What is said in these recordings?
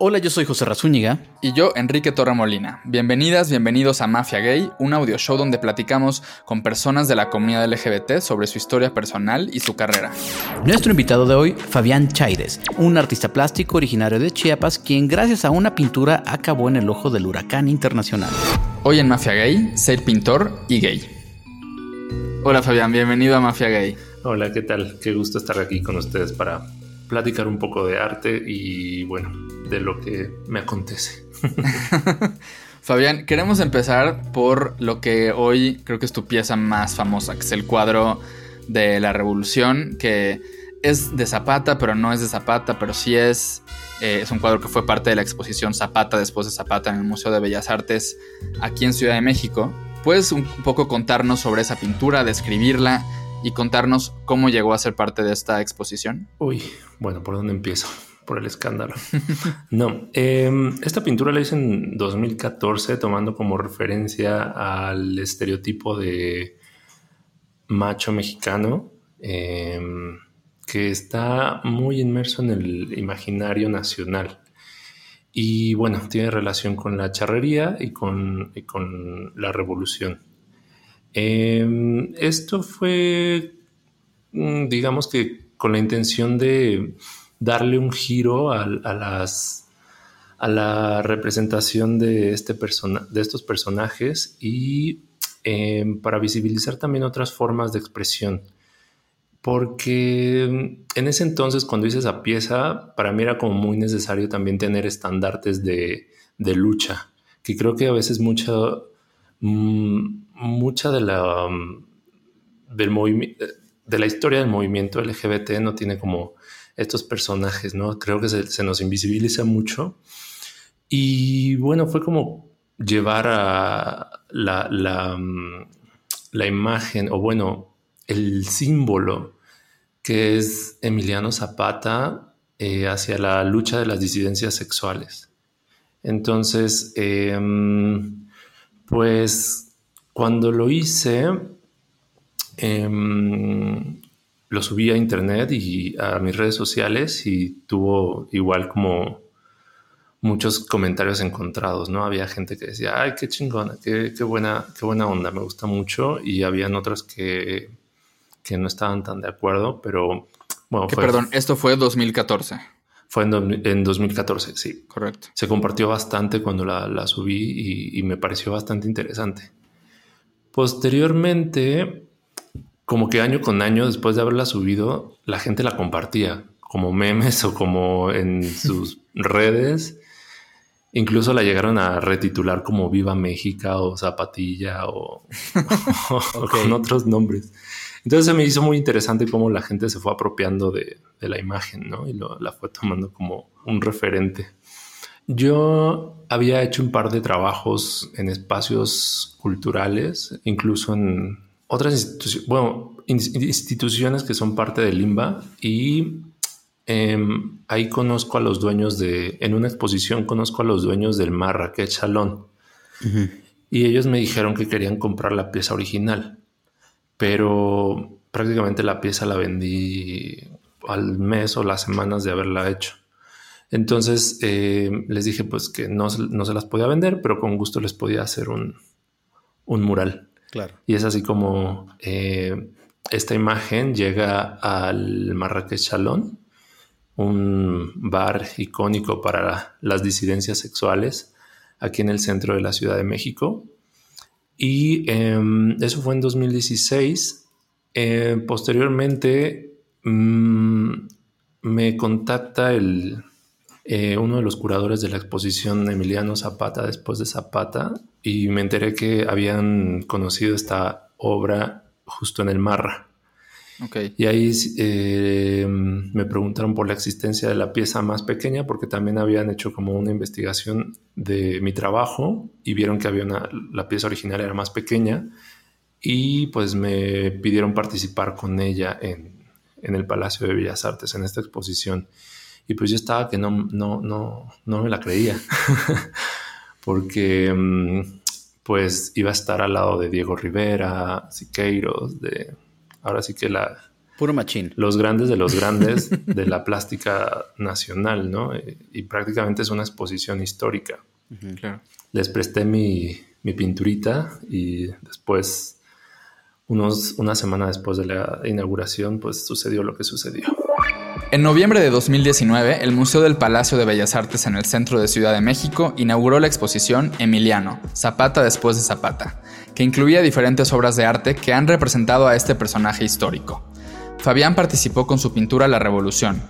Hola, yo soy José Razúñiga. Y yo, Enrique Torremolina. Bienvenidas, bienvenidos a Mafia Gay, un audio show donde platicamos con personas de la comunidad LGBT sobre su historia personal y su carrera. Nuestro invitado de hoy, Fabián Chaires, un artista plástico originario de Chiapas, quien gracias a una pintura acabó en el ojo del huracán internacional. Hoy en Mafia Gay, ser pintor y gay. Hola Fabián, bienvenido a Mafia Gay. Hola, ¿qué tal? Qué gusto estar aquí con ustedes para platicar un poco de arte y bueno, de lo que me acontece. Fabián, queremos empezar por lo que hoy creo que es tu pieza más famosa, que es el cuadro de la revolución, que es de Zapata, pero no es de Zapata, pero sí es, eh, es un cuadro que fue parte de la exposición Zapata después de Zapata en el Museo de Bellas Artes aquí en Ciudad de México. ¿Puedes un poco contarnos sobre esa pintura, describirla y contarnos cómo llegó a ser parte de esta exposición? Uy, bueno, ¿por dónde empiezo? Por el escándalo. no, em, esta pintura la hice en 2014 tomando como referencia al estereotipo de macho mexicano em, que está muy inmerso en el imaginario nacional. Y bueno, tiene relación con la charrería y con, y con la revolución. Em, esto fue, mm, digamos que con la intención de darle un giro a, las, a la representación de, este de estos personajes y em, para visibilizar también otras formas de expresión. Porque mm, en ese entonces, cuando hice esa pieza, para mí era como muy necesario también tener estandartes de, de lucha, que creo que a veces mucho mucha de la, mm, del de la historia del movimiento LGBT no tiene como estos personajes, ¿no? Creo que se, nos invisibiliza mucho. Y bueno, fue como llevar a la, la, mm, imagen, o bueno, el símbolo que es Emiliano Zapata eh, hacia la lucha de las disidencias sexuales. Entonces, eh, pues cuando lo hice, em, lo subí a internet y a mis redes sociales y tuvo igual como muchos comentarios encontrados, ¿no? Había gente que decía, ay, qué chingona, qué, buena, qué buena onda, me gusta mucho. Y habían otros que, que no estaban tan de acuerdo, pero bueno. perdón, esto fue 2014. Fue en, 2014, sí. Correcto. Se compartió bastante cuando la, subí y, me pareció bastante interesante. Posteriormente, como que año con año, después de haberla subido, la gente la compartía como memes o como en sus redes. Incluso la llegaron a retitular como Viva México o Zapatilla o, con otros nombres. Entonces se me hizo muy interesante cómo la gente se fue apropiando de, la imagen, ¿no? Y la fue tomando como un referente. Yo había hecho un par de trabajos en espacios culturales, incluso en otras instituciones, bueno, instituciones que son parte de Limba y em, ahí conozco a los dueños de, en una exposición conozco a los dueños del Marrakech Salón y ellos me dijeron que querían comprar la pieza original pero prácticamente la pieza la vendí al mes o las semanas de haberla hecho. Entonces eh, les dije pues que no, no, se las podía vender, pero con gusto les podía hacer un, un mural. Claro. Y es así como eh, esta imagen llega al Marrakech Salón, un bar icónico para las disidencias sexuales aquí en el centro de la Ciudad de México. Y em, eso fue en 2016. Eh, posteriormente mm, me contacta el, eh, uno de los curadores de la exposición Emiliano Zapata después de Zapata y me enteré que habían conocido esta obra justo en el Marra. Y ahí eh, me preguntaron por la existencia de la pieza más pequeña porque también habían hecho como una investigación de mi trabajo y vieron que había una, la pieza original era más pequeña y pues me pidieron participar con ella en, en el Palacio de Bellas Artes en esta exposición. Y pues yo estaba que no, no, no, no me la creía porque mm, pues iba a estar al lado de Diego Rivera, Siqueiros, de ahora sí que la, Puro machín. Los grandes de los grandes de la plástica nacional, ¿no? Y prácticamente es una exposición histórica. claro. Les presté mi, mi pinturita y después, unos, una semana después de la inauguración, pues sucedió lo que sucedió. En noviembre de 2019, el Museo del Palacio de Bellas Artes en el centro de Ciudad de México inauguró la exposición Emiliano, Zapata después de Zapata, que incluía diferentes obras de arte que han representado a este personaje histórico. Fabián participó con su pintura La Revolución,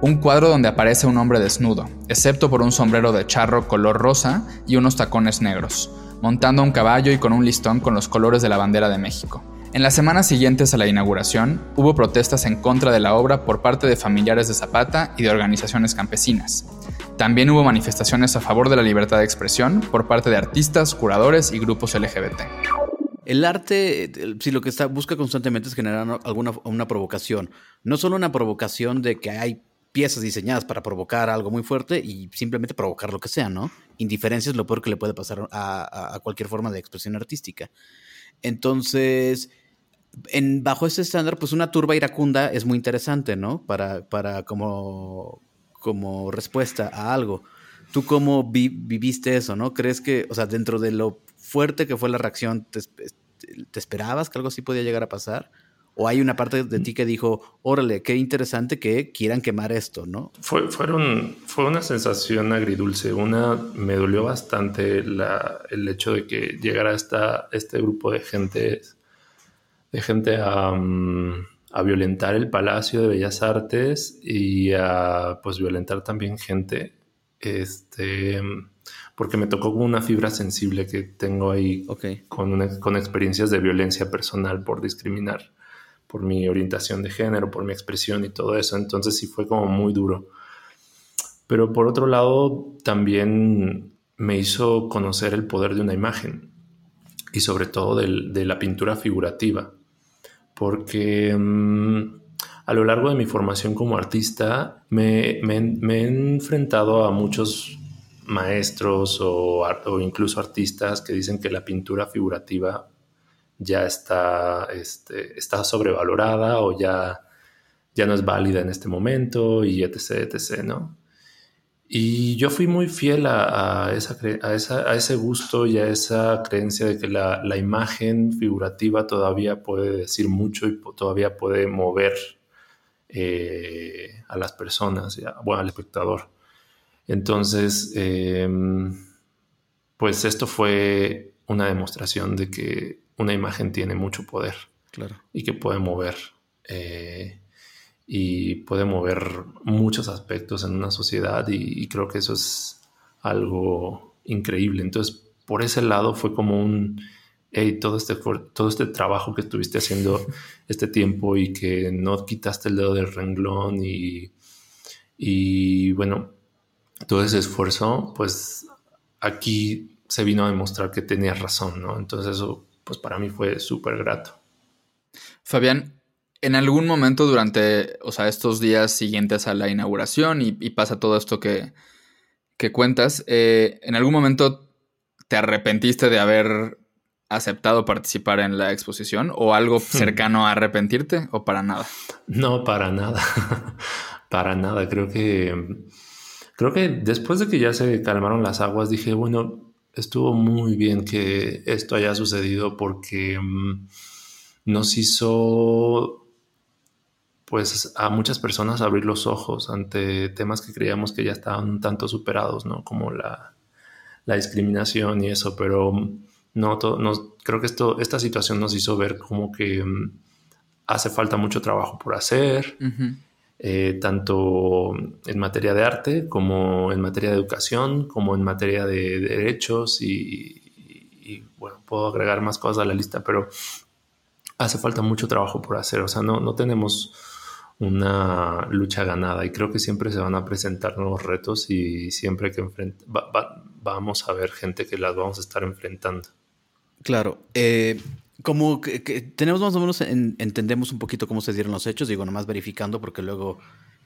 un cuadro donde aparece un hombre desnudo, excepto por un sombrero de charro color rosa y unos tacones negros, montando un caballo y con un listón con los colores de la bandera de México. En las semanas siguientes a la inauguración, hubo protestas en contra de la obra por parte de familiares de Zapata y de organizaciones campesinas. También hubo manifestaciones a favor de la libertad de expresión por parte de artistas, curadores y grupos LGBT. El arte, si lo que está, busca constantemente es generar alguna una provocación. No solo una provocación de que hay piezas diseñadas para provocar algo muy fuerte y simplemente provocar lo que sea, ¿no? Indiferencia es lo peor que le puede pasar a cualquier forma de expresión artística. Entonces, en, bajo ese estándar, pues una turba iracunda es muy interesante, ¿no? Para, para como, como respuesta a algo. ¿Tú cómo viviste eso, no? ¿Crees que, o sea, dentro de lo fuerte que fue la reacción, te, esperabas que algo así podía llegar a pasar? ¿O hay una parte de ti que dijo, órale, qué interesante que quieran quemar esto, ¿no? Fue, fue una sensación agridulce. Una, me dolió bastante el hecho de que llegara esta, este grupo de gente de gente mm, a, violentar el Palacio de Bellas Artes y a pues violentar también gente. Este, porque me tocó con una fibra sensible que tengo ahí con, con experiencias de violencia personal por discriminar, por mi orientación de género, por mi expresión y todo eso. Entonces sí fue como muy duro. Pero por otro lado, también me hizo conocer el poder de una imagen y sobre todo de la pintura figurativa porque mm, a lo largo de mi formación como artista me, he enfrentado a muchos maestros o, incluso artistas que dicen que la pintura figurativa ya está, este, está sobrevalorada o ya, ya no es válida en este momento y etc, etc, ¿no? Y yo fui muy fiel a, esa, a, ese gusto y a esa creencia de que la, imagen figurativa todavía puede decir mucho y todavía puede mover eh, a las personas, bueno, al espectador. Entonces, em, pues esto fue una demostración de que una imagen tiene mucho poder claro. y que puede mover. Eh, y puede mover muchos aspectos en una sociedad y, creo que eso es algo increíble. Entonces, por ese lado fue como un, hey, todo este, todo este trabajo que estuviste haciendo este tiempo y que no quitaste el dedo del renglón y, y bueno, todo ese esfuerzo, pues aquí se vino a demostrar que tenías razón, ¿no? Entonces eso, pues para mí fue súper grato. Fabián, en algún momento durante, o sea, estos días siguientes a la inauguración y, pasa todo esto que, que cuentas, eh, ¿en algún momento te arrepentiste de haber aceptado participar en la exposición o algo hmm. cercano a arrepentirte o para nada? No, para nada. para nada. Creo que creo que después de que ya se calmaron las aguas dije, bueno, estuvo muy bien que esto haya sucedido porque mm, nos hizo pues a muchas personas abrir los ojos ante temas que creíamos que ya estaban un tanto superados, ¿no? Como la, discriminación y eso, pero no, creo que esto, esta situación nos hizo ver como que mm, hace falta mucho trabajo por hacer, eh, tanto en materia de arte como en materia de educación, como en materia de, derechos y, bueno, puedo agregar más cosas a la lista, pero hace falta mucho trabajo por hacer, o sea, no, no tenemos una lucha ganada y creo que siempre se van a presentar nuevos retos y siempre que vamos a ver gente que las vamos a estar enfrentando. Claro, eh, como que, tenemos más o menos entendemos un poquito cómo se dieron los hechos, digo, nomás verificando porque luego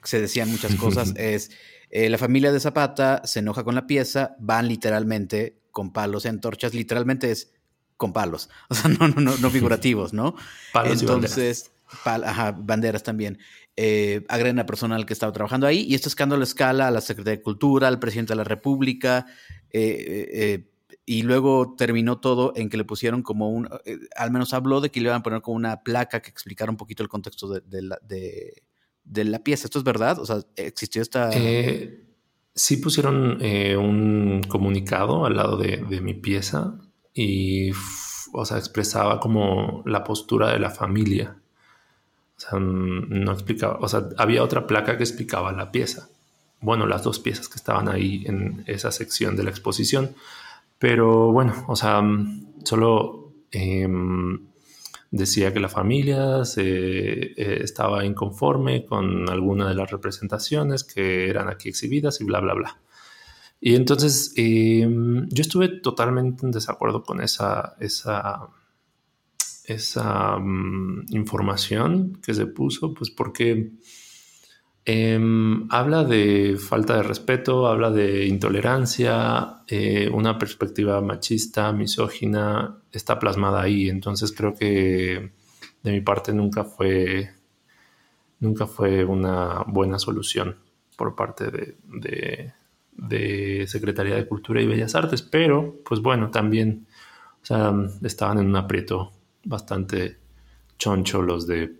se decían muchas cosas, es eh, la familia de Zapata se enoja con la pieza, van literalmente con palos y antorchas, literalmente es con palos, o sea, no, no, no, no figurativos, ¿no? palos Entonces, banderas también. Eh, agreden a personal que estaba trabajando ahí y este escándalo escala a la Secretaría de Cultura, al presidente de la República eh, eh, y luego terminó todo en que le pusieron como un, al menos habló de que le iban a poner como una placa que explicara un poquito el contexto de, la, de, la, pieza. ¿Esto es verdad? O sea, ¿existió esta...? sí pusieron un comunicado al lado de, de mi pieza y, o sea, expresaba como la postura de la familia o sea, no explicaba, o sea, había otra placa que explicaba la pieza. Bueno, las dos piezas que estaban ahí en esa sección de la exposición. Pero bueno, o sea, solo em, decía que la familia se, eh, estaba inconforme con alguna de las representaciones que eran aquí exhibidas y bla, bla, bla. Y entonces em, yo estuve totalmente en desacuerdo con esa, esa esa mm, información que se puso, pues porque em, habla de falta de respeto, habla de intolerancia, eh, una perspectiva machista, misógina, está plasmada ahí. Entonces creo que de mi parte nunca fue, nunca fue una buena solución por parte de, de Secretaría de Cultura y Bellas Artes, pero pues bueno, también estaban en un aprieto bastante choncho los de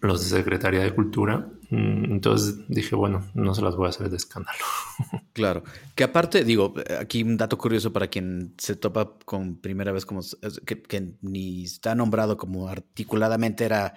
los de Secretaría de Cultura. Mm, entonces dije, bueno, no se las voy a hacer de escándalo. Claro. Que aparte, digo, aquí un dato curioso para quien se topa con primera vez como que, ni está nombrado como articuladamente era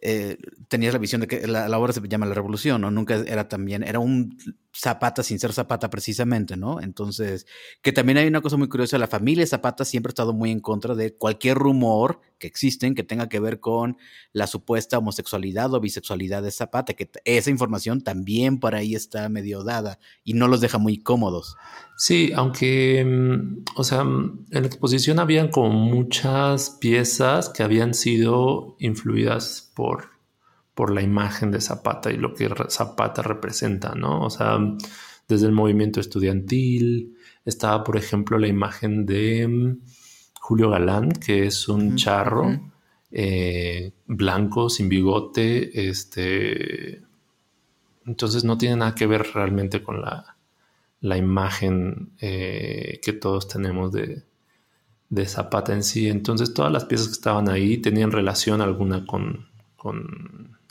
eh, tenías la visión de que la, obra se llama La Revolución, ¿no? Nunca era también, era un Zapata sin ser Zapata precisamente, ¿no? Entonces, que también hay una cosa muy curiosa, la familia Zapata siempre ha estado muy en contra de cualquier rumor que existen que tenga que ver con la supuesta homosexualidad o bisexualidad de Zapata, que esa información también por ahí está medio dada y no los deja muy cómodos. Sí, aunque, mm, o sea, mm, en la exposición habían como muchas piezas que habían sido influidas por, por la imagen de Zapata y lo que Zapata representa, ¿no? O sea, desde el movimiento estudiantil, estaba, por ejemplo, la imagen de mm, Julio Galán, que es un charro eh, blanco, sin bigote, este... Entonces no tiene nada que ver realmente con la la imagen eh, que todos tenemos de, Zapata en sí. Entonces todas las piezas que estaban ahí tenían relación alguna con,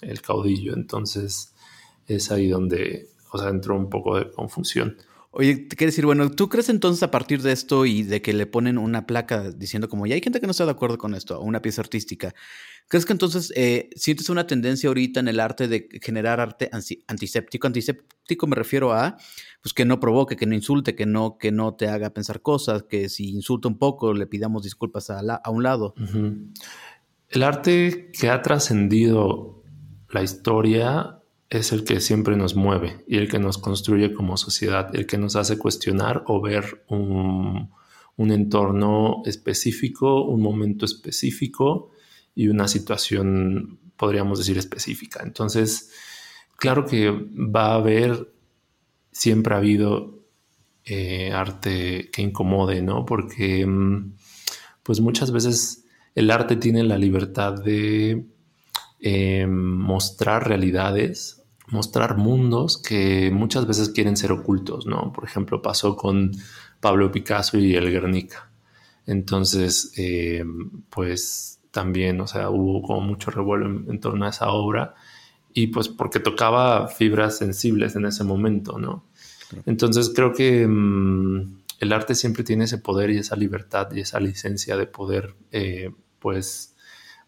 el caudillo. Entonces es ahí donde o sea, entró un poco de confusión. Oye, te quiero decir, bueno, ¿tú crees entonces a partir de esto y de que le ponen una placa diciendo como ya hay gente que no está de acuerdo con esto, o una pieza artística, ¿crees que entonces eh, sientes una tendencia ahorita en el arte de generar arte antiséptico? Antiséptico me refiero a pues que no provoque, que no insulte, que no, que no te haga pensar cosas, que si insulta un poco le pidamos disculpas a, a un lado. El arte que ha trascendido la historia es el que siempre nos mueve y el que nos construye como sociedad, el que nos hace cuestionar o ver un, entorno específico, un momento específico y una situación, podríamos decir, específica. Entonces, claro que va a haber siempre ha habido eh, arte que incomode, ¿no? Porque mm, pues muchas veces el arte tiene la libertad de eh, mostrar realidades, mostrar mundos que muchas veces quieren ser ocultos, ¿no? Por ejemplo, pasó con Pablo Picasso y el Guernica. Entonces, eh, pues también, o sea, hubo como mucho revuelo en torno a esa obra y pues porque tocaba fibras sensibles en ese momento, ¿no? Entonces creo que mm, el arte siempre tiene ese poder y esa libertad y esa licencia de poder, eh, pues,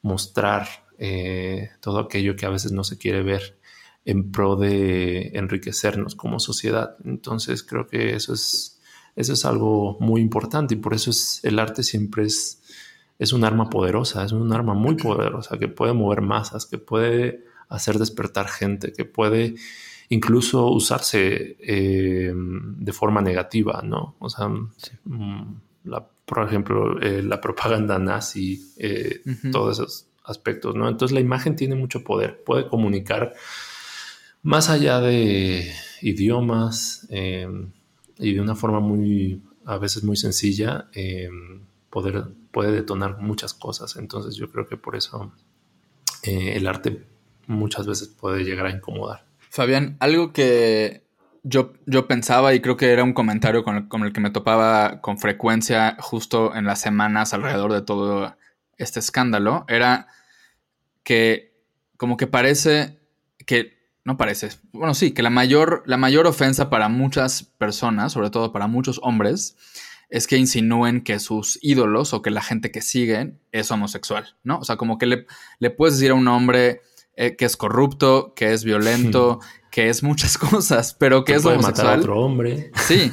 mostrar eh, todo aquello que a veces no se quiere ver en pro de enriquecernos como sociedad. Entonces creo que eso es, eso es algo muy importante y por eso es, el arte siempre es, es un arma poderosa, es un arma muy poderosa que puede mover masas, que puede hacer despertar gente, que puede incluso usarse eh, de forma negativa, ¿no? O sea, mm, por ejemplo, eh, la propaganda nazi, eh, todos esos aspectos, ¿no? Entonces la imagen tiene mucho poder, puede comunicar más allá de idiomas y de una forma muy, a veces muy sencilla, poder, puede detonar muchas cosas. Entonces yo creo que por eso eh, el arte muchas veces puede llegar a incomodar. Fabián, algo que yo, yo pensaba y creo que era un comentario con el, que me topaba con frecuencia justo en las semanas alrededor de todo este escándalo, era que como que parece que, no parece, bueno sí, que la mayor, la mayor ofensa para muchas personas, sobre todo para muchos hombres, es que insinúen que sus ídolos o que la gente que siguen es homosexual, ¿no? O sea, como que le, le puedes decir a un hombre eh, que es corrupto, que es violento, que es muchas cosas, pero que es homosexual. Matar a otro hombre. Sí.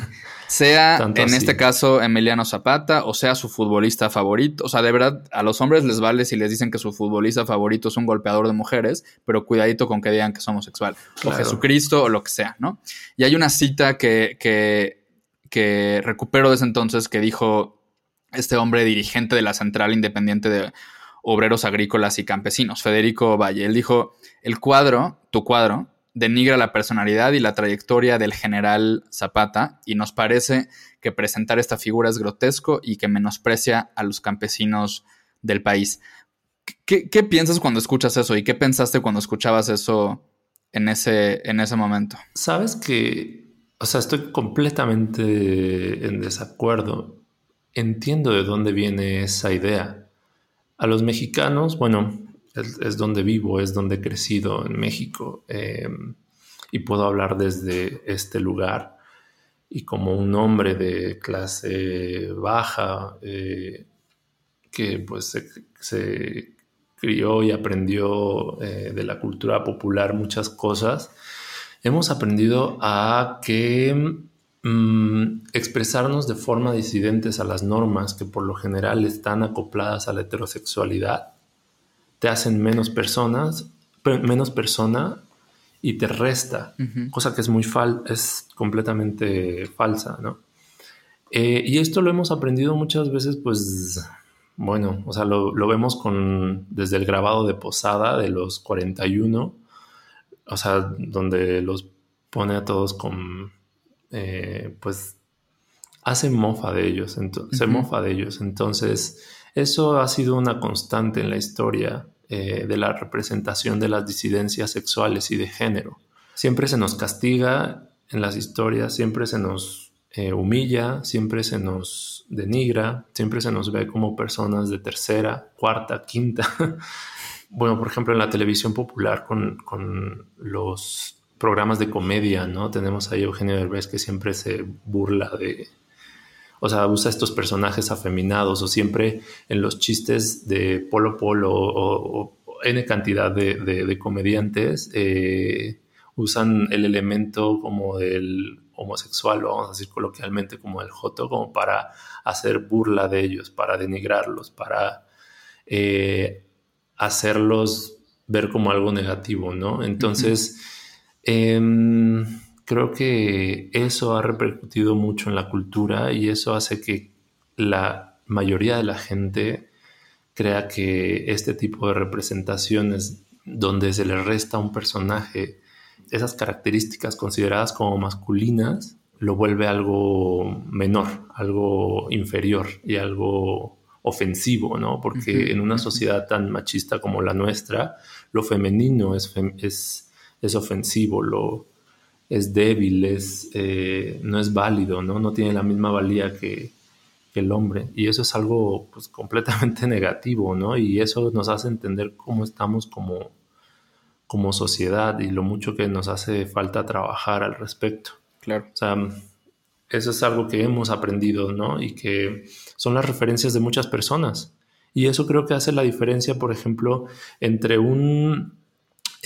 Sea en este caso Emiliano Zapata o sea su futbolista favorito. O sea, de verdad, a los hombres les vale si les dicen que su futbolista favorito es un golpeador de mujeres, pero cuidadito con que digan que es homosexual. O Jesucristo o lo que sea, ¿no? Y hay una cita que, que, que recupero de ese entonces que dijo este hombre dirigente de la Central Independiente de Obreros Agrícolas y Campesinos, Federico Valle. Él dijo, el cuadro, tu cuadro, denigra la personalidad y la trayectoria del general Zapata y nos parece que presentar esta figura es grotesco y que menosprecia a los campesinos del país. ¿Qué, piensas cuando escuchas eso y qué pensaste cuando escuchabas eso en ese, en ese momento? Sabes que, o sea, estoy completamente en desacuerdo. Entiendo de dónde viene esa idea. A los mexicanos, bueno, es, donde vivo, es donde he crecido en México em, y puedo hablar desde este lugar. Y como un hombre de clase baja eh, que pues se, crió y aprendió eh, de la cultura popular muchas cosas, hemos aprendido a que mm, expresarnos de forma disidentes a las normas que por lo general están acopladas a la heterosexualidad te hacen menos personas, menos persona y te resta, cosa que es muy fal es completamente falsa, ¿no? Eh, y esto lo hemos aprendido muchas veces, pues, bueno, o sea, lo, vemos con, desde el grabado de Posada de los 41, o sea, donde los pone a todos con, eh, pues, hace mofa de ellos, se mofa de ellos, entonces eso ha sido una constante en la historia eh, de la representación de las disidencias sexuales y de género. Siempre se nos castiga en las historias, siempre se nos eh, humilla, siempre se nos denigra, siempre se nos ve como personas de tercera, cuarta, quinta. bueno, por ejemplo, en la televisión popular con, con los programas de comedia, ¿no? Tenemos ahí Eugenio Derbez que siempre se burla de, o sea, usa estos personajes afeminados o siempre en los chistes de Polo Polo o, N cantidad de, comediantes eh, usan el elemento como del homosexual, o vamos a decir coloquialmente como el joto, como para hacer burla de ellos, para denigrarlos, para eh, hacerlos ver como algo negativo, ¿no? Entonces, creo que eso ha repercutido mucho en la cultura y eso hace que la mayoría de la gente crea que este tipo de representaciones donde se le resta a un personaje esas características consideradas como masculinas, lo vuelve algo menor, algo inferior y algo ofensivo, ¿no? Porque en una sociedad tan machista como la nuestra, lo femenino es, es, es ofensivo, lo, es débil, es, eh, no es válido, ¿no? no tiene la misma valía que, el hombre. Y eso es algo pues, completamente negativo, ¿no? Y eso nos hace entender cómo estamos como, como sociedad y lo mucho que nos hace falta trabajar al respecto. Claro. O sea, eso es algo que hemos aprendido, ¿no? Y que son las referencias de muchas personas. Y eso creo que hace la diferencia, por ejemplo, entre un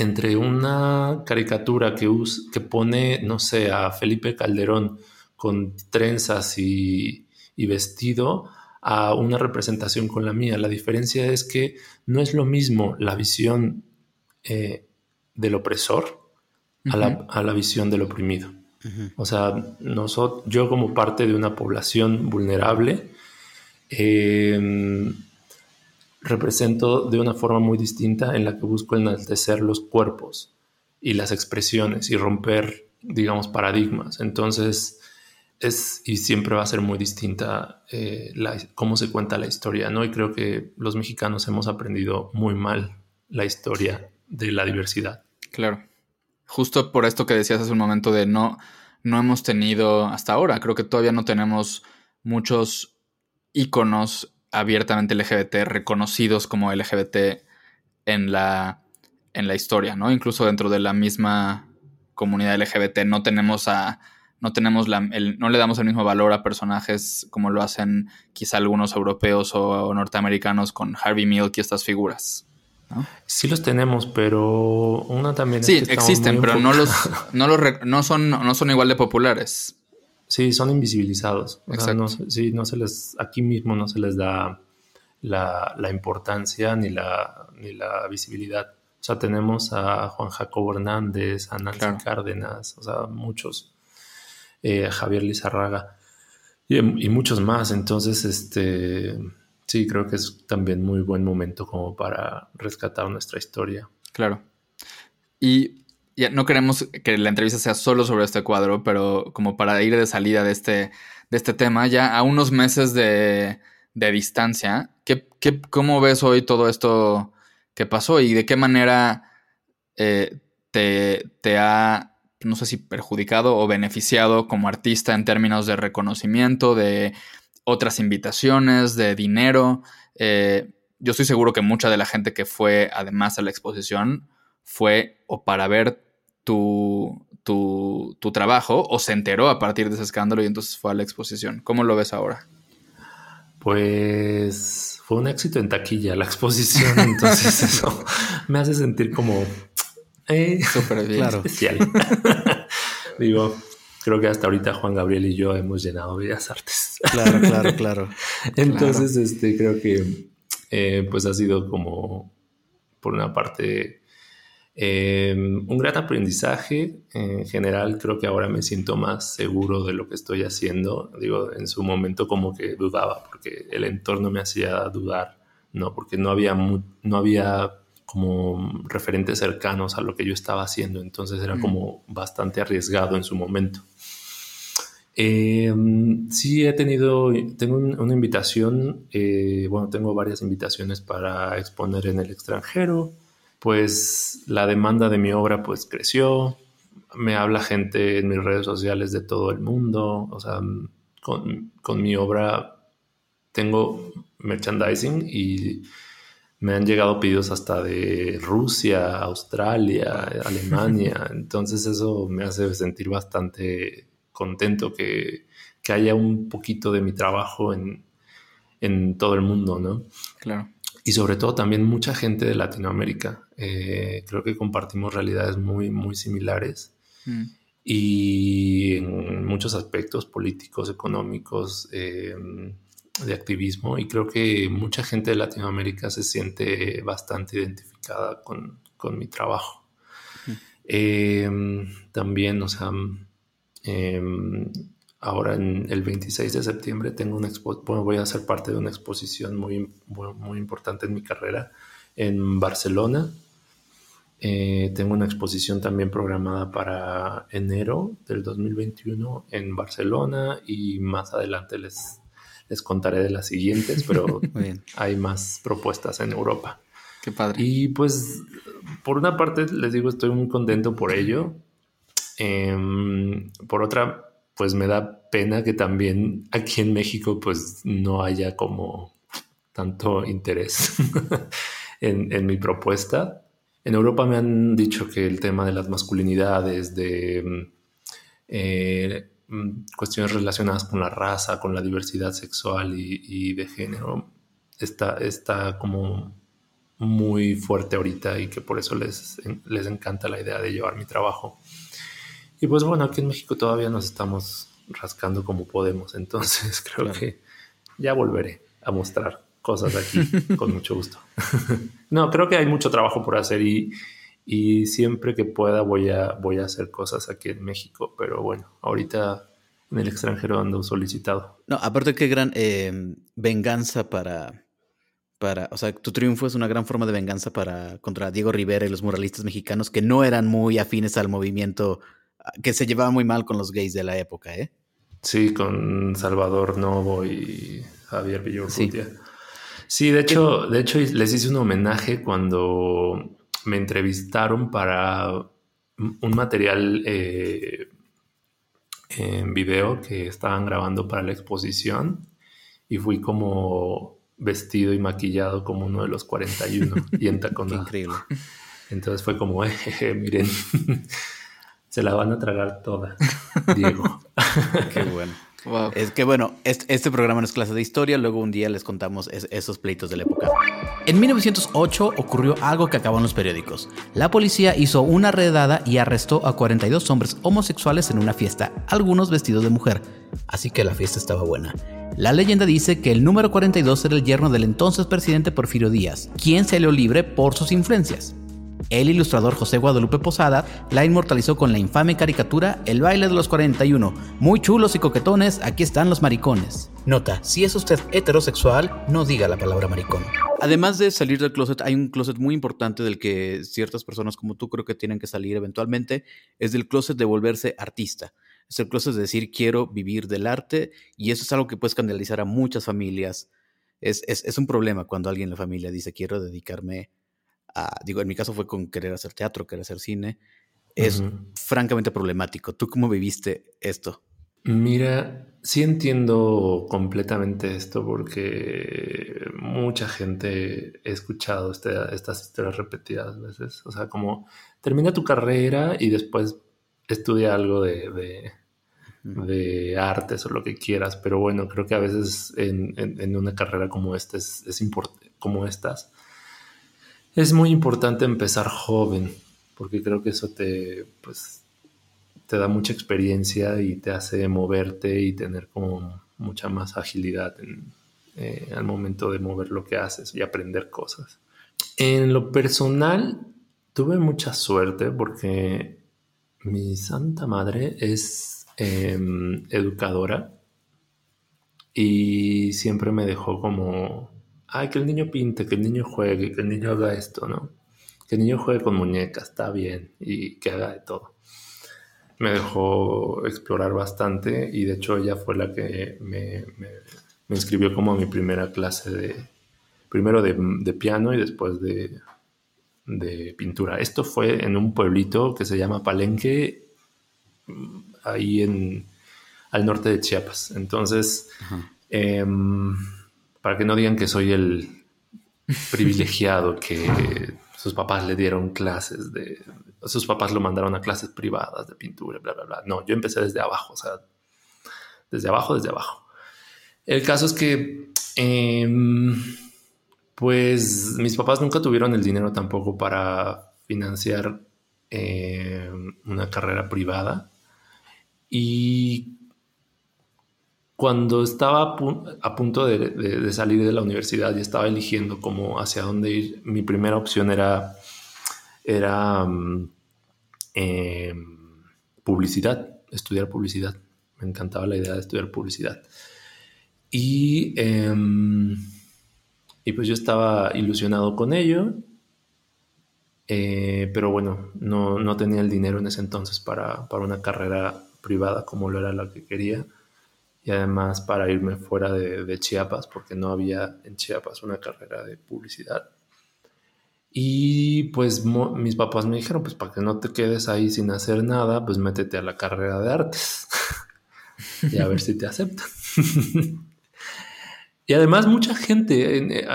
entre una caricatura que, que pone, no sé, a Felipe Calderón con trenzas y, vestido a una representación con la mía. La diferencia es que no es lo mismo la visión eh, del opresor a, la, visión del oprimido. O sea, nosotros, yo como parte de una población vulnerable, eh, represento de una forma muy distinta en la que busco enaltecer los cuerpos y las expresiones y romper, digamos, paradigmas. Entonces, es y siempre va a ser muy distinta eh, cómo se cuenta la historia, ¿no? Y creo que los mexicanos hemos aprendido muy mal la historia de la diversidad. Claro. Justo por esto que decías hace un momento de no, no hemos tenido hasta ahora, creo que todavía no tenemos muchos íconos abiertamente LGBT reconocidos como LGBT en la, en la historia, ¿no? Incluso dentro de la misma comunidad LGBT no tenemos a no tenemos la, no le damos el mismo valor a personajes como lo hacen quizá algunos europeos o, norteamericanos con Harvey Milk y estas figuras. Sí los tenemos, pero una también. Sí, existen, pero no los, no los no son, no son igual de populares. Sí, son invisibilizados. no, sí, no se les, aquí mismo no se les da la, importancia ni la, ni la visibilidad. O sea, tenemos a Juan Jacobo Hernández, a Nancy Cárdenas, o sea, muchos, eh, a Javier Lizarraga y, y, muchos más. Entonces, este, sí, creo que es también muy buen momento como para rescatar nuestra historia. Claro. Y no queremos que la entrevista sea solo sobre este cuadro, pero como para ir de salida de este, de este tema, ya a unos meses de, distancia, ¿qué, cómo ves hoy todo esto que pasó y de qué manera eh, te, te, ha, no sé si perjudicado o beneficiado como artista en términos de reconocimiento, de otras invitaciones, de dinero? Eh, yo estoy seguro que mucha de la gente que fue además a la exposición fue o para ver tu, tu, trabajo o se enteró a partir de ese escándalo y entonces fue a la exposición. ¿Cómo lo ves ahora? Pues fue un éxito en taquilla la exposición, entonces eso me hace sentir como eh, súper bien, especial. Digo, creo que hasta ahorita Juan Gabriel y yo hemos llenado Bellas Artes. Claro, claro, claro. entonces, este, creo que eh, pues ha sido como por una parte Em, un gran aprendizaje. En general, creo que ahora me siento más seguro de lo que estoy haciendo. Digo, en su momento como que dudaba, porque el entorno me hacía dudar, ¿no? Porque no había, no había como referentes cercanos a lo que yo estaba haciendo. Entonces era como bastante arriesgado en su momento. Em, sí, he tenido, tengo una invitación, eh, bueno, tengo varias invitaciones para exponer en el extranjero pues la demanda de mi obra pues creció, me habla gente en mis redes sociales de todo el mundo, o sea, con, mi obra tengo merchandising y me han llegado pedidos hasta de Rusia, Australia, Alemania, entonces eso me hace sentir bastante contento que, haya un poquito de mi trabajo en, en todo el mundo, ¿no? Claro y sobre todo también mucha gente de Latinoamérica. Eh, creo que compartimos realidades muy, muy similares mm. y en muchos aspectos políticos, económicos, em, de activismo y creo que mucha gente de Latinoamérica se siente bastante identificada con, con mi trabajo. Mm. Em, también, o sea, em, Ahora en el 26 de septiembre tengo una voy a ser parte de una exposición muy, muy, importante en mi carrera en Barcelona. Eh, tengo una exposición también programada para enero del 2021 en Barcelona y más adelante les, les contaré de las siguientes, pero hay más propuestas en Europa. Qué padre. Y pues, por una parte, les digo, estoy muy contento por ello. Em, por otra, pues me da pena que también aquí en México pues no haya como tanto interés en, mi propuesta. En Europa me han dicho que el tema de las masculinidades, de mm, eh, mm, cuestiones relacionadas con la raza, con la diversidad sexual y, de género, está, está como muy fuerte ahorita y que por eso les, les encanta la idea de llevar mi trabajo. Y pues bueno, aquí en México todavía nos estamos rascando como podemos, entonces creo que ya volveré a mostrar cosas aquí con mucho gusto. no, creo que hay mucho trabajo por hacer y, y siempre que pueda voy a, voy a hacer cosas aquí en México, pero bueno, ahorita en el extranjero ando solicitado. No, aparte qué gran eh, venganza para, para, o sea, tu triunfo es una gran forma de venganza para contra Diego Rivera y los muralistas mexicanos que no eran muy afines al movimiento que se llevaba muy mal con los gays de la época, ¿eh? Sí, con Salvador Novo y Javier Villorrutia. Sí, de hecho, de hecho les hice un homenaje cuando me entrevistaron para un material eh, en video que estaban grabando para la exposición y fui como vestido y maquillado como uno de los 41 y en taconada. Increíble. Entonces fue como, eh, miren, se la van a tragar toda, Diego. Qué bueno. Es que bueno, este, programa no es clase de historia, luego un día les contamos esos pleitos de la época. En 1908 ocurrió algo que acabó en los periódicos. La policía hizo una redada y arrestó a 42 hombres homosexuales en una fiesta, algunos vestidos de mujer. Así que la fiesta estaba buena. La leyenda dice que el número 42 era el yerno del entonces presidente Porfirio Díaz, quien salió libre por sus influencias. El ilustrador José Guadalupe Posada la inmortalizó con la infame caricatura El baile de los 41. Muy chulos y coquetones, aquí están los maricones. Nota, si es usted heterosexual, no diga la palabra maricón. Además de salir del closet, hay un closet muy importante del que ciertas personas como tú creo que tienen que salir eventualmente, es del closet de volverse artista. Es el closet de decir quiero vivir del arte y eso es algo que puede escandalizar a muchas familias. Es, es, es un problema cuando alguien en la familia dice quiero dedicarme digo, en mi caso fue con querer hacer teatro, querer hacer cine, es francamente problemático. ¿Tú cómo viviste esto? Mira, sí entiendo completamente esto porque mucha gente he escuchado este, estas historias repetidas veces. O sea, como termina tu carrera y después estudia algo de, de, artes o lo que quieras. Pero bueno, creo que a veces en, una carrera como esta es, es como estas, es muy importante empezar joven, porque creo que eso te, pues, te da mucha experiencia y te hace moverte y tener como mucha más agilidad eh, al momento de mover lo que haces y aprender cosas. En lo personal, tuve mucha suerte porque mi santa madre es em, educadora y siempre me dejó como ay, que el niño pinte, que el niño juegue, que el niño haga esto, ¿no? Que el niño juegue con muñecas, está bien, y que haga de todo. Me dejó explorar bastante y de hecho ella fue la que me, inscribió como a mi primera clase de, primero de, piano y después de, de, pintura. Esto fue en un pueblito que se llama Palenque, ahí en, al norte de Chiapas. Entonces, para que no digan que soy el privilegiado que sus papás le dieron clases de, sus papás lo mandaron a clases privadas de pintura, bla, bla, bla. No, yo empecé desde abajo, o sea, desde abajo, desde abajo. El caso es que, em, pues mis papás nunca tuvieron el dinero tampoco para financiar em, una carrera privada. Y cuando estaba a punto de, salir de la universidad y estaba eligiendo cómo hacia dónde ir, mi primera opción era, era mm, em, publicidad, estudiar publicidad. Me encantaba la idea de estudiar publicidad. Y, em, y pues yo estaba ilusionado con ello, eh, pero bueno, no, no, tenía el dinero en ese entonces para, para una carrera privada como lo era la que quería y además para irme fuera de, Chiapas, porque no había en Chiapas una carrera de publicidad. Y pues mis papás me dijeron, pues para que no te quedes ahí sin hacer nada, pues métete a la carrera de artes y a ver si te aceptan. y además mucha gente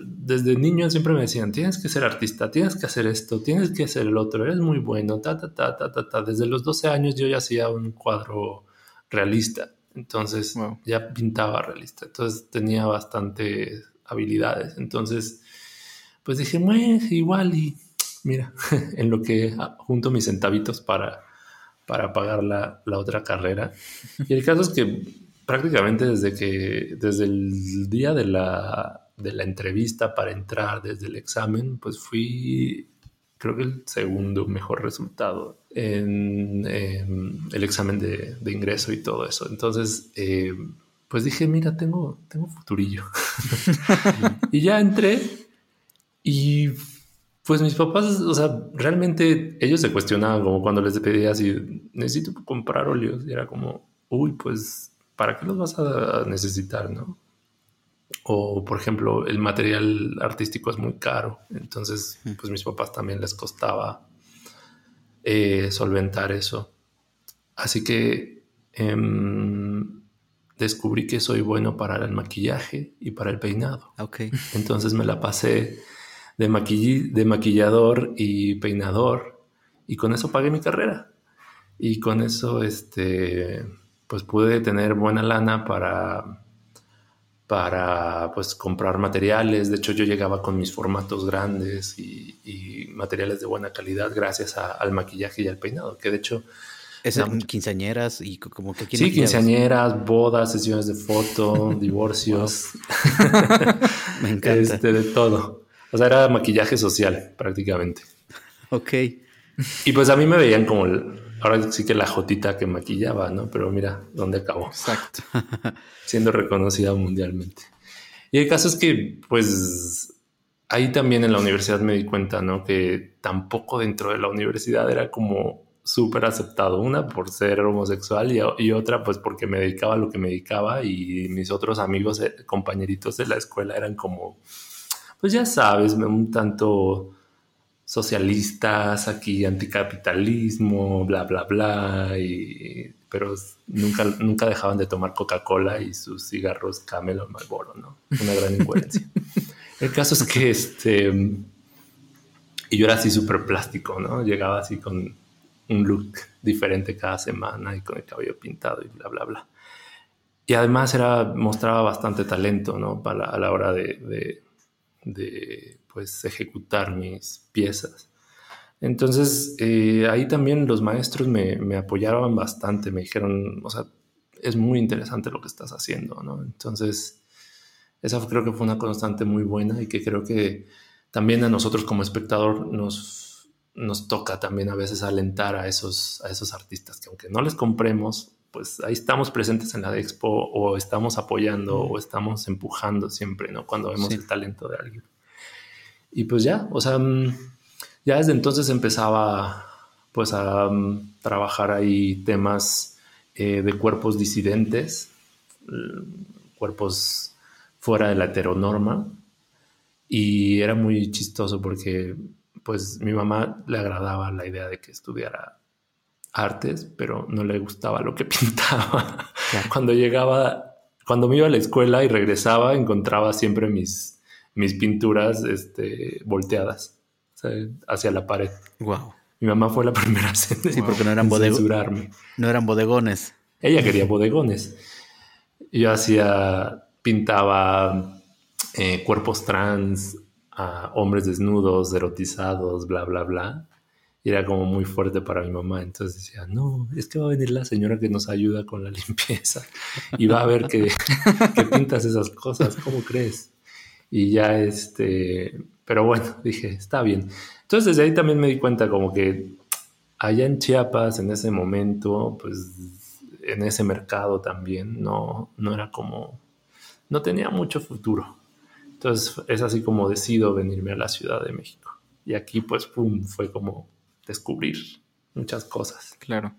desde niño siempre me decían, tienes que ser artista, tienes que hacer esto, tienes que hacer el otro, eres muy bueno, ta, ta, ta, ta, ta, ta. Desde los 12 años yo ya hacía un cuadro realista. Entonces ya pintaba realista. Entonces tenía bastantes habilidades. Entonces, pues dije, bueno, igual y mira, en lo que junto mis centavitos para, para pagar la, la, otra carrera. Y el caso es que prácticamente desde que, desde el día de la, de la entrevista para entrar, desde el examen, pues fui creo que el segundo mejor resultado en, el examen de, ingreso y todo eso. Entonces, eh, pues dije, mira, tengo, tengo futurillo. y ya entré y pues mis papás, o sea, realmente ellos se cuestionaban como cuando les pedía así, necesito comprar óleos. Y era como, uy, pues, ¿para qué los vas a necesitar, no? O, por ejemplo, el material artístico es muy caro. Entonces, pues mis papás también les costaba eh, solventar eso. Así que em, descubrí que soy bueno para el maquillaje y para el peinado. Entonces me la pasé de, de maquillador y peinador y con eso pagué mi carrera. Y con eso, este, pues pude tener buena lana para, para pues comprar materiales. De hecho, yo llegaba con mis formatos grandes y, materiales de buena calidad gracias al maquillaje y al peinado, que de hecho... Es quinceañeras y como que... Sí, quinceañeras, bodas, sesiones de foto, divorcios. Me encanta. Este, de todo. O sea, era maquillaje social prácticamente. Ok. Y pues a mí me veían como ahora sí que la jotita que maquillaba, ¿no? Pero mira dónde acabó. Exacto. Siendo reconocida mundialmente. Y el caso es que, pues, ahí también en la universidad me di cuenta, ¿no? Que tampoco dentro de la universidad era como súper aceptado. Una por ser homosexual y, otra pues porque me dedicaba a lo que me dedicaba y mis otros amigos, eh, compañeritos de la escuela eran como, pues ya sabes, un tanto socialistas, aquí anticapitalismo, bla, bla, bla, y, pero nunca, nunca dejaban de tomar Coca-Cola y sus cigarros Camelo Malboro, ¿no? Una gran incoherencia. El caso es que este, y yo era así súper plástico, ¿no? Llegaba así con un look diferente cada semana y con el cabello pintado y bla, bla, bla. Y además era, mostraba bastante talento, ¿no? Para, a la hora de, de pues ejecutar mis piezas. Entonces eh, ahí también los maestros me, me, apoyaron bastante, me dijeron, o sea, es muy interesante lo que estás haciendo, ¿no? Entonces esa creo que fue una constante muy buena y que creo que también a nosotros como espectador nos, nos toca también a veces alentar a esos, a esos artistas que aunque no les compremos, pues ahí estamos presentes en la expo o estamos apoyando o estamos empujando siempre, ¿no? Cuando vemos el talento de alguien. Y pues ya, o sea, mm, ya desde entonces empezaba pues a mm, trabajar ahí temas eh, de cuerpos disidentes, mm, cuerpos fuera de la heteronorma. Y era muy chistoso porque pues mi mamá le agradaba la idea de que estudiara artes, pero no le gustaba lo que pintaba. Cuando llegaba, cuando me iba a la escuela y regresaba, encontraba siempre mis mis pinturas este, volteadas hacia la pared. Wow. Mi mamá fue la primera sí, porque no eran bodegones. No eran bodegones. Ella quería bodegones. Yo hacía, pintaba eh, cuerpos trans, a hombres desnudos, erotizados, bla, bla, bla. Y era como muy fuerte para mi mamá. Entonces decía, no, es que va a venir la señora que nos ayuda con la limpieza y va a ver que, que pintas esas cosas. ¿Cómo crees? Y ya este, pero bueno, dije, está bien. Entonces desde ahí también me di cuenta como que allá en Chiapas, en ese momento, pues en ese mercado también, no, no era como, no tenía mucho futuro. Entonces es así como decido venirme a la Ciudad de México. Y aquí pues, pum, fue como descubrir muchas cosas. Claro.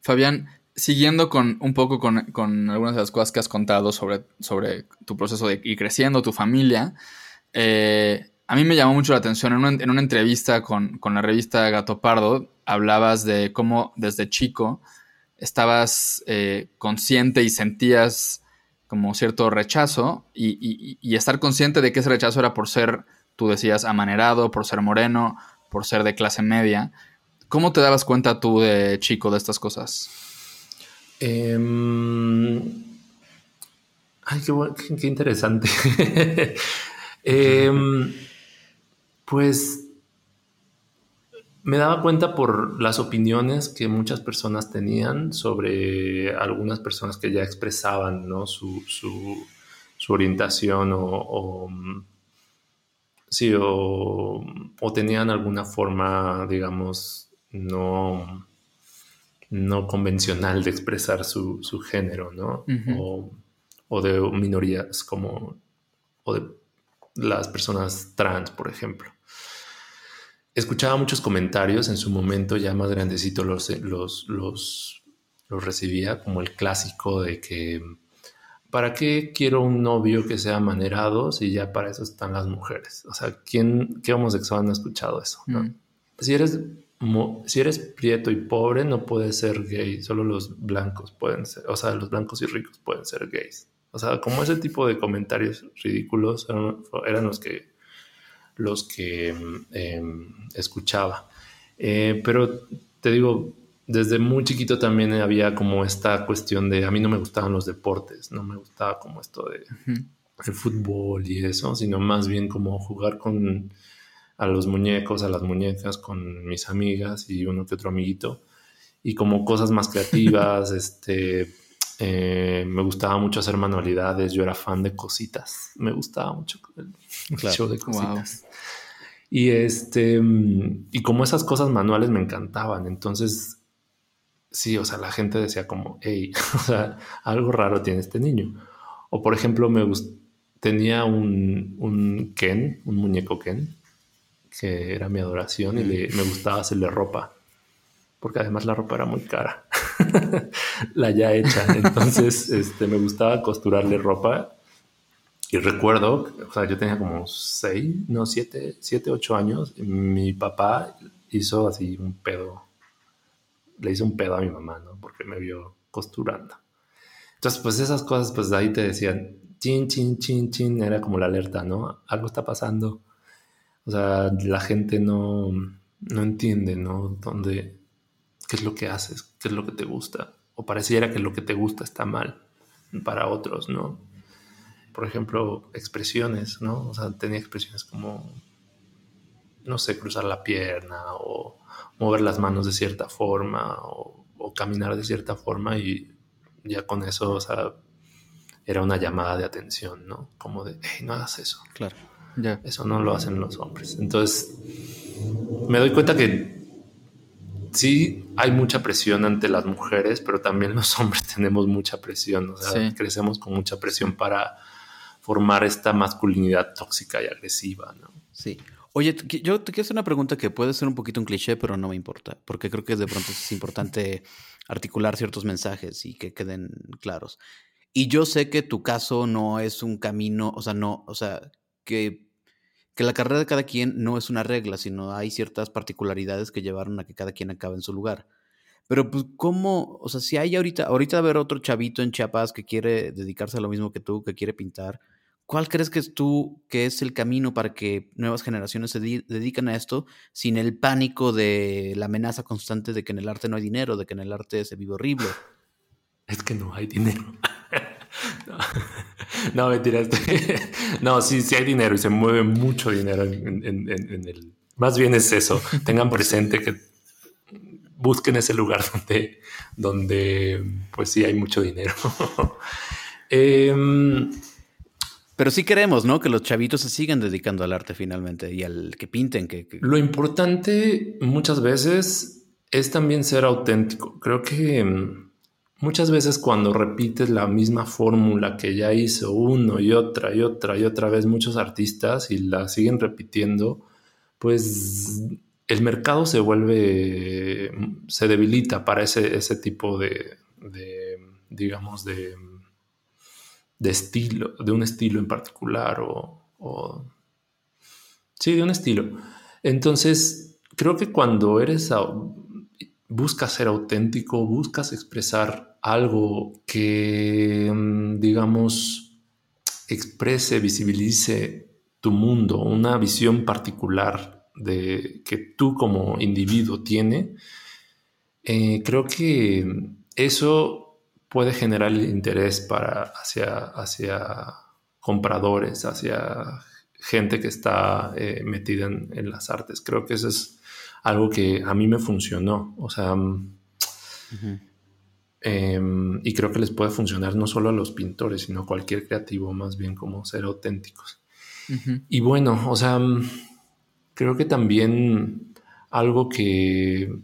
Fabián, siguiendo con un poco con, algunas de las cosas que has contado sobre, sobre tu proceso de ir creciendo, tu familia, eh, a mí me llamó mucho la atención en una, entrevista con, la revista Gato Pardo, hablabas de cómo desde chico estabas eh, consciente y sentías como cierto rechazo y, y, estar consciente de que ese rechazo era por ser, tú decías, amanerado, por ser moreno, por ser de clase media. ¿Cómo te dabas cuenta tú de chico de estas cosas? Em, ay, qué, interesante. Em, pues me daba cuenta por las opiniones que muchas personas tenían sobre algunas personas que ya expresaban su, orientación o, sí, o, o, tenían alguna forma, digamos, no no convencional de expresar su, género, ¿no? o, de minorías como, o de las personas trans, por ejemplo. Escuchaba muchos comentarios en su momento, ya más grandecito los, los, los, los recibía, como el clásico de que ¿para qué quiero un novio que sea manerado si ya para eso están las mujeres? O sea, ¿quién, qué homosexual no ha escuchado eso? Mm. Si eres si eres prieto y pobre, no puedes ser gay. Solo los blancos pueden ser, o sea, los blancos y ricos pueden ser gays. O sea, como ese tipo de comentarios ridículos eran, los que los que em, escuchaba. Eh, pero te digo, desde muy chiquito también había como esta cuestión de a mí no me gustaban los deportes, no me gustaba como esto de el fútbol y eso, sino más bien como jugar con a los muñecos, a las muñecas con mis amigas y uno que otro amiguito. Y como cosas más creativas, este eh, me gustaba mucho hacer manualidades, yo era fan de cositas, me gustaba mucho el show de cositas. Y este, y como esas cosas manuales me encantaban, entonces sí, o sea, la gente decía como, hey, o sea, algo raro tiene este niño. O por ejemplo, me tenía un, un, Ken, un muñeco Ken, que era mi adoración y me gustaba hacerle ropa, porque además la ropa era muy cara, la ya hecha. Entonces, este, me gustaba costurarle ropa. Y recuerdo, o sea, yo tenía como seis, no, siete, siete, ocho años. mi papá hizo así un pedo le hice un pedo a mi mamá, ¿no? Porque me vio costurando. Entonces, pues esas cosas, pues ahí te decían, chin, chin, chin, chin, era como la alerta, ¿no? Algo está pasando. O sea, la gente no, no entiende, ¿no? Dónde, qué es lo que haces, qué es lo que te gusta. O pareciera que lo que te gusta está mal para otros, ¿no? Por ejemplo, expresiones, ¿no? O sea, tenía expresiones como, no sé, cruzar la pierna o mover las manos de cierta forma o, caminar de cierta forma y ya con eso, o sea, era una llamada de atención, ¿no? Como de, hey, no hagas eso. Claro. Ya. Eso no lo hacen los hombres. Entonces, me doy cuenta que sí hay mucha presión ante las mujeres, pero también los hombres tenemos mucha presión. O sea, crecemos con mucha presión para formar esta masculinidad tóxica y agresiva, ¿no? Sí. Oye, yo te quiero hacer una pregunta que puede ser un poquito un cliché, pero no me importa, porque creo que de pronto es importante articular ciertos mensajes y que queden claros. Y yo sé que tu caso no es un camino, o sea, no, o sea, que, que la carrera de cada quien no es una regla, sino hay ciertas particularidades que llevaron a que cada quien acabe en su lugar. Pero pues, ¿cómo? O sea, si hay ahorita, ahorita ver otro chavito en Chiapas que quiere dedicarse a lo mismo que tú, que quiere pintar, ¿Cuál crees que es tú que es el camino para que nuevas generaciones se dediquen a esto sin el pánico de la amenaza constante de que en el arte no hay dinero, de que en el arte se vive horrible? Es que no hay dinero. no, mentira. no, sí, sí hay dinero y se mueve mucho dinero en, el... Más bien es eso. Tengan presente que busquen ese lugar donde, donde pues sí hay mucho dinero. eh, pero sí queremos, ¿no? Que los chavitos se sigan dedicando al arte finalmente y al que pinten. Que, Lo importante muchas veces es también ser auténtico. Creo que mm, muchas veces cuando repites la misma fórmula que ya hizo uno y otra y otra y otra vez muchos artistas y la siguen repitiendo, pues el mercado se vuelve, se debilita para ese, ese tipo de, digamos, de de estilo, de un estilo en particular o, sí, de un estilo. Entonces, creo que cuando eres, buscas ser auténtico, buscas expresar algo que, mm, digamos, exprese, visibilice tu mundo, una visión particular de que tú como individuo tiene, eh, creo que eso puede generar interés para hacia, hacia compradores, hacia gente que está eh, metida en, las artes. Creo que eso es algo que a mí me funcionó. O sea, mm, em, y creo que les puede funcionar no solo a los pintores, sino a cualquier creativo, más bien como ser auténticos. Y bueno, o sea, mm, creo que también algo que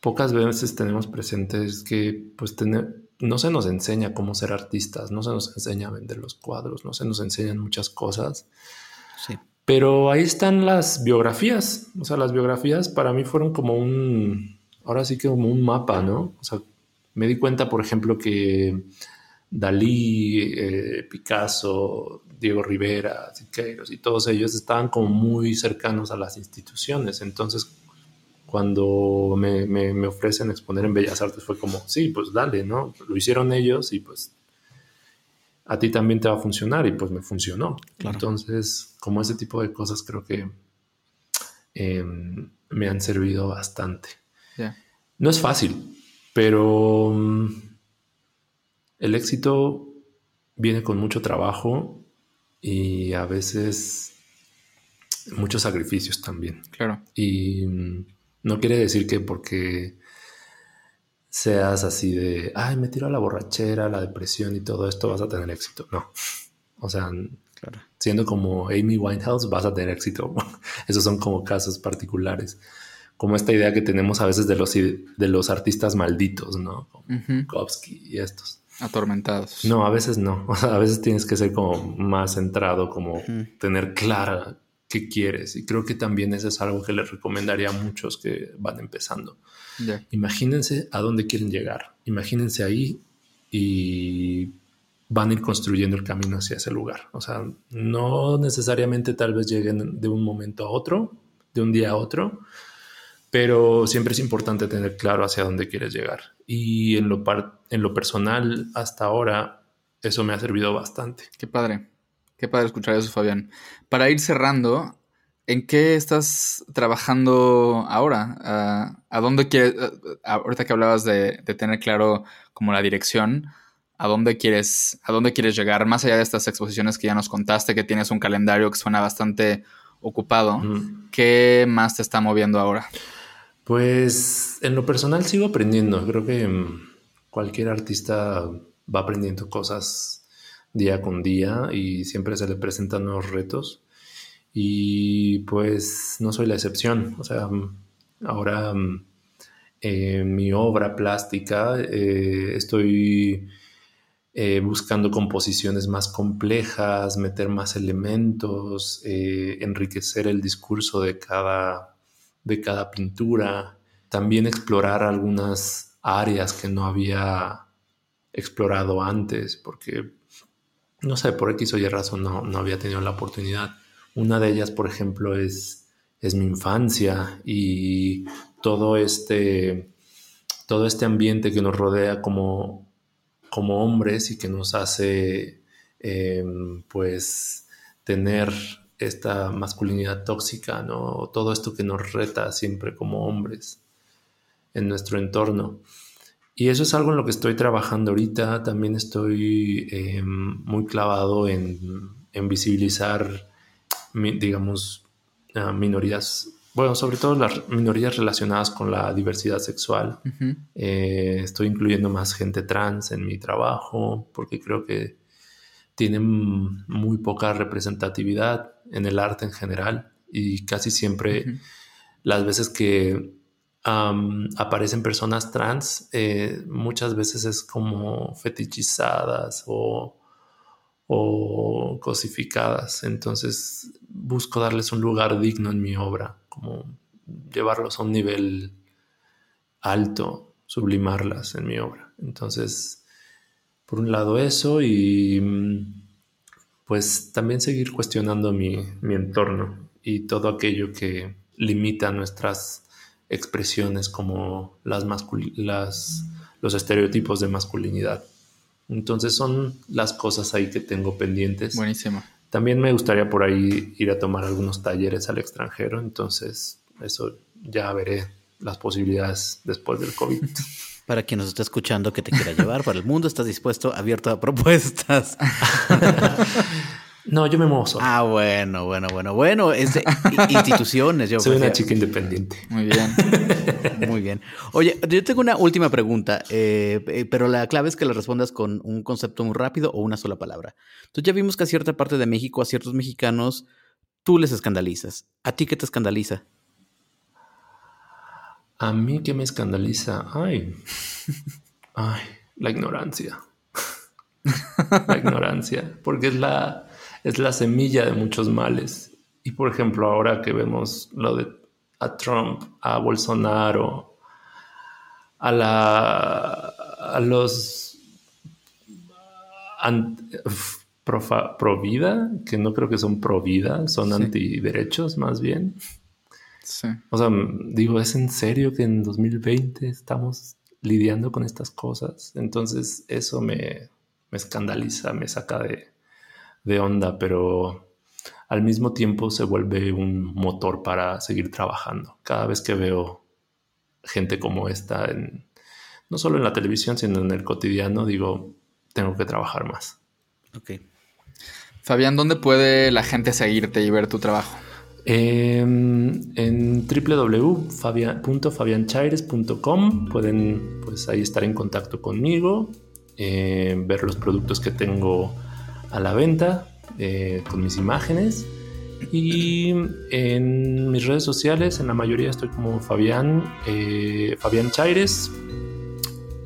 pocas veces tenemos presente es que pues tener, no se nos enseña cómo ser artistas, no se nos enseña a vender los cuadros, no se nos enseñan muchas cosas. Sí. Pero ahí están las biografías. O sea, las biografías para mí fueron como un, ahora sí que como un mapa, ¿no? O sea, me di cuenta, por ejemplo, que Dalí, eh, Picasso, Diego Rivera, Siqueiros y todos ellos estaban como muy cercanos a las instituciones. Entonces, cuando me, me, ofrecen exponer en Bellas Artes fue como, sí, pues dale, ¿no? Lo hicieron ellos y pues a ti también te va a funcionar y pues me funcionó. Entonces, como ese tipo de cosas creo que em, me han servido bastante. No es fácil, pero mm, el éxito viene con mucho trabajo y a veces muchos sacrificios también. Claro. Y mm, no quiere decir que porque seas así de, ay, me tiro a la borrachera, la depresión y todo esto, vas a tener éxito. No. O sea, claro. siendo como Amy Winehouse, vas a tener éxito. Esos son como casos particulares como esta idea que tenemos a veces de los, de los artistas malditos, ¿no? Como y estos. Atormentados. No, a veces no. O sea, a veces tienes que ser como más centrado, como tener clara qué quieres. Y creo que también eso es algo que les recomendaría a muchos que van empezando. Imagínense a dónde quieren llegar. Imagínense ahí y van a ir construyendo el camino hacia ese lugar. O sea, no necesariamente tal vez lleguen de un momento a otro, de un día a otro, pero siempre es importante tener claro hacia dónde quieres llegar. Y en lo, en lo personal, hasta ahora, eso me ha servido bastante. Qué padre, qué padre escuchar eso, Fabián. Para ir cerrando, ¿en qué estás trabajando ahora? ¿A dónde quieres, ahorita que hablabas de, tener claro como la dirección, ¿a dónde, quieres, ¿a dónde quieres llegar? Más allá de estas exposiciones que ya nos contaste, que tienes un calendario que suena bastante ocupado, ¿qué más te está moviendo ahora? Pues en lo personal sigo aprendiendo. Creo que mm, cualquier artista va aprendiendo cosas día con día y siempre se le presentan nuevos retos. Y pues no soy la excepción. O sea, mm, ahora mm, en mi obra plástica eh, estoy eh, buscando composiciones más complejas, meter más elementos, eh, enriquecer el discurso de cada de cada pintura, también explorar algunas áreas que no había explorado antes, porque, no sé, por X o Y razón no, no había tenido la oportunidad. Una de ellas, por ejemplo, es, es mi infancia y todo este, todo este ambiente que nos rodea como, como hombres y que nos hace, em, pues, tener esta masculinidad tóxica, ¿no? Todo esto que nos reta siempre como hombres en nuestro entorno. Y eso es algo en lo que estoy trabajando ahorita. También estoy em, muy clavado en, visibilizar, digamos, minorías, bueno, sobre todo las minorías relacionadas con la diversidad sexual. Eh, estoy incluyendo más gente trans en mi trabajo porque creo que tienen muy poca representatividad en el arte en general y casi siempre las veces que aparecen personas trans, eh, muchas veces es como fetichizadas o, o cosificadas. Entonces busco darles un lugar digno en mi obra, como llevarlos a un nivel alto, sublimarlas en mi obra. Entonces, por un lado eso y mm, pues también seguir cuestionando mi, entorno y todo aquello que limita nuestras expresiones como las, las los estereotipos de masculinidad. Entonces son las cosas ahí que tengo pendientes. Buenísimo. También me gustaría por ahí ir a tomar algunos talleres al extranjero, entonces eso ya veré las posibilidades después del COVID. Para quien nos está escuchando que te quiera llevar para el mundo, estás dispuesto, abierto a propuestas. No, yo me muevo Ah, bueno, bueno, bueno, bueno. Es de instituciones. Yo Soy una chica independiente. Muy bien. Muy bien. Oye, yo tengo una última pregunta, eh, eh, pero la clave es que la respondas con un concepto muy rápido o una sola palabra. Entonces ya vimos que a cierta parte de México, a ciertos mexicanos, tú les escandalizas. ¿A ti qué te escandaliza? A mí que me escandaliza, ay, ay, la ignorancia. la ignorancia, porque es la, es la semilla de muchos males. Y por ejemplo, ahora que vemos lo de a Trump, a Bolsonaro, a la a los pro, vida, que no creo que son pro vida, son antiderechos más bien. Sí. O sea, digo, ¿es en serio que en 2020 estamos lidiando con estas cosas? Entonces eso me, escandaliza, me saca de, de onda, pero al mismo tiempo se vuelve un motor para seguir trabajando. Cada vez que veo gente como esta, en, no solo en la televisión, sino en el cotidiano, digo, tengo que trabajar más. Ok. Fabián, ¿dónde puede la gente seguirte y ver tu trabajo? Em, en www.fabianchaires.com pueden pues ahí estar en contacto conmigo, eh, ver los productos que tengo a la venta eh, con mis imágenes y en mis redes sociales en la mayoría estoy como Fabián eh, Fabián Chaires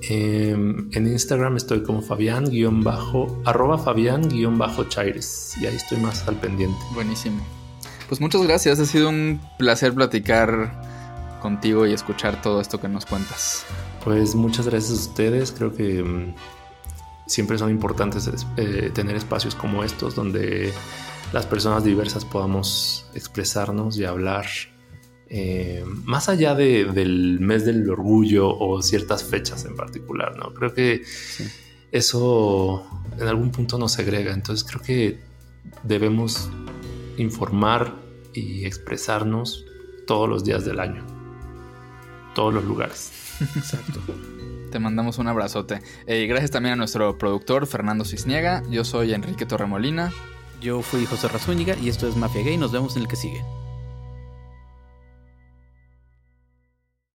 Em, en Instagram estoy como Fabián guion bajo, arroba Fabián guion bajo Chaires y ahí estoy más al pendiente. Buenísimo. Pues muchas gracias, ha sido un placer platicar contigo y escuchar todo esto que nos cuentas. Pues muchas gracias a ustedes, creo que em, siempre son importantes eh, tener espacios como estos donde las personas diversas podamos expresarnos y hablar eh, más allá del mes del orgullo o ciertas fechas en particular, ¿no? Creo que eso en algún punto nos segrega, entonces creo que debemos informar y expresarnos todos los días del año, todos los lugares. Exacto. Te mandamos un abrazote. Eh, gracias también a nuestro productor Fernando Cisniega. Yo soy Enrique Torremolina. Yo fui José Razúñiga y esto es Mafia Gay. Nos vemos en el que sigue.